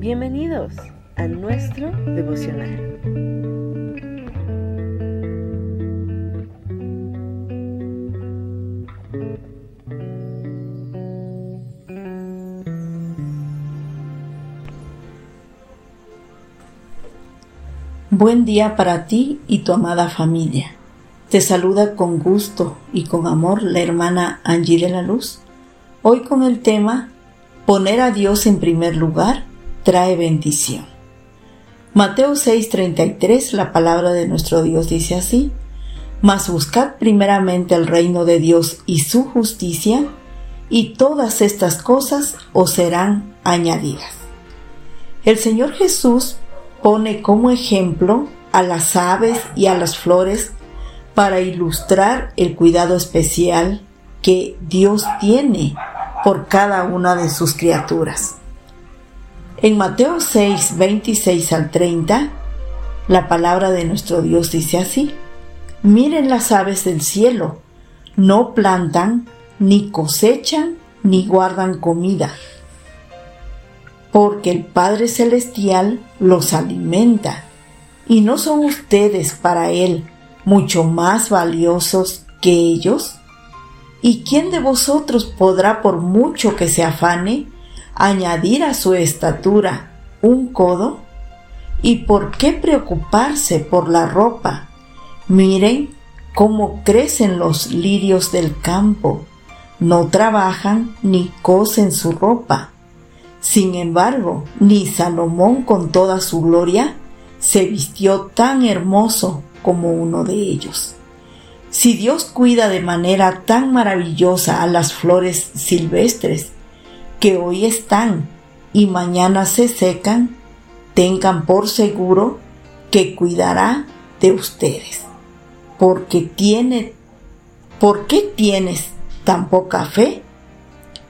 Bienvenidos a nuestro devocional. Buen día para ti y tu amada familia. Te saluda con gusto y con amor la hermana Angie de la Luz. Hoy con el tema Poner a Dios en primer lugar trae bendición. Mateo 6:33 la palabra de nuestro Dios dice así, Mas buscad primeramente el reino de Dios y su justicia, y todas estas cosas os serán añadidas. El Señor Jesús pone como ejemplo a las aves y a las flores para ilustrar el cuidado especial que Dios tiene por cada una de sus criaturas. En Mateo 6, 26 al 30, la palabra de nuestro Dios dice así, miren las aves del cielo, no plantan, ni cosechan, ni guardan comida, porque el Padre Celestial los alimenta, y no son ustedes para Él mucho más valiosos que ellos? ¿Y quién de vosotros podrá, por mucho que se afane, añadir a su estatura un codo? ¿Y por qué preocuparse por la ropa? Miren cómo crecen los lirios del campo. No trabajan ni cosen su ropa. Sin embargo, ni Salomón con toda su gloria se vistió tan hermoso como uno de ellos. Si Dios cuida de manera tan maravillosa a las flores silvestres, que hoy están y mañana se secan, tengan por seguro que cuidará de ustedes. Porque tiene, ¿por qué tienes tan poca fe?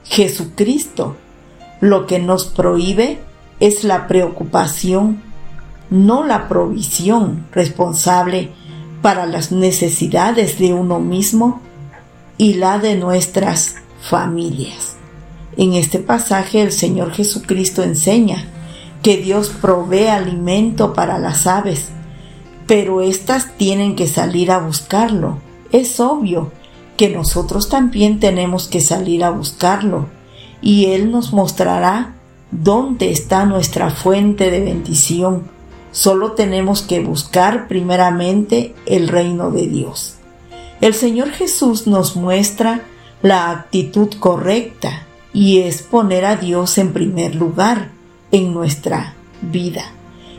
Jesucristo lo que nos prohíbe es la preocupación, no la provisión responsable para las necesidades de uno mismo y la de nuestras familias. En este pasaje el Señor Jesucristo enseña que Dios provee alimento para las aves, pero éstas tienen que salir a buscarlo. Es obvio que nosotros también tenemos que salir a buscarlo y Él nos mostrará dónde está nuestra fuente de bendición Solo tenemos que buscar primeramente el reino de Dios. El Señor Jesús nos muestra la actitud correcta y es poner a Dios en primer lugar en nuestra vida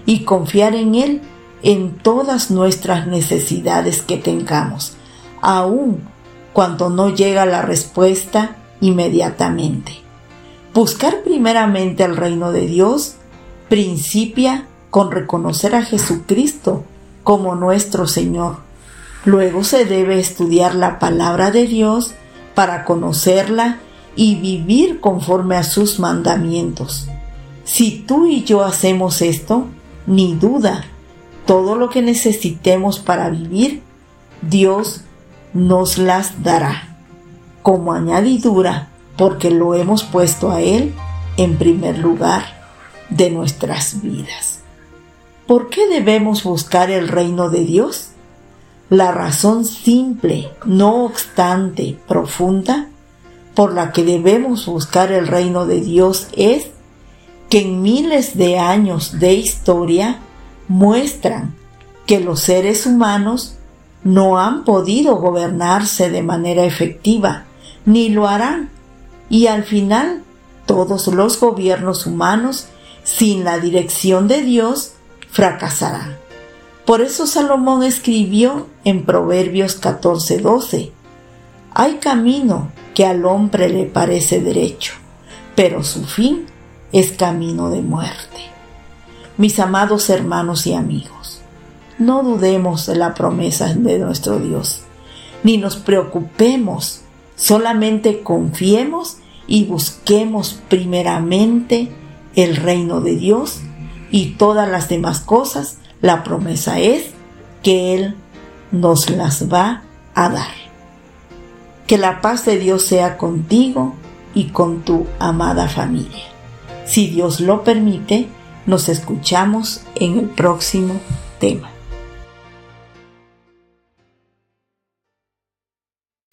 y confiar en Él en todas nuestras necesidades que tengamos, aun cuando no llega la respuesta inmediatamente. Buscar primeramente el reino de Dios principia con reconocer a Jesucristo como nuestro Señor. Luego se debe estudiar la palabra de Dios para conocerla y vivir conforme a sus mandamientos. Si tú y yo hacemos esto, ni duda, todo lo que necesitemos para vivir, Dios nos las dará como añadidura porque lo hemos puesto a Él en primer lugar de nuestras vidas. ¿Por qué debemos buscar el reino de Dios? La razón simple, no obstante profunda, por la que debemos buscar el reino de Dios es que en miles de años de historia muestran que los seres humanos no han podido gobernarse de manera efectiva, ni lo harán, y al final todos los gobiernos humanos, sin la dirección de Dios, fracasarán. Por eso Salomón escribió en Proverbios 14:12, Hay camino que al hombre le parece derecho, pero su fin es camino de muerte. Mis amados hermanos y amigos, no dudemos de la promesa de nuestro Dios, ni nos preocupemos, solamente confiemos y busquemos primeramente el reino de Dios y todas las demás cosas, la promesa es que Él nos las va a dar. Que la paz de Dios sea contigo y con tu amada familia. Si Dios lo permite, Nos escuchamos en el próximo tema.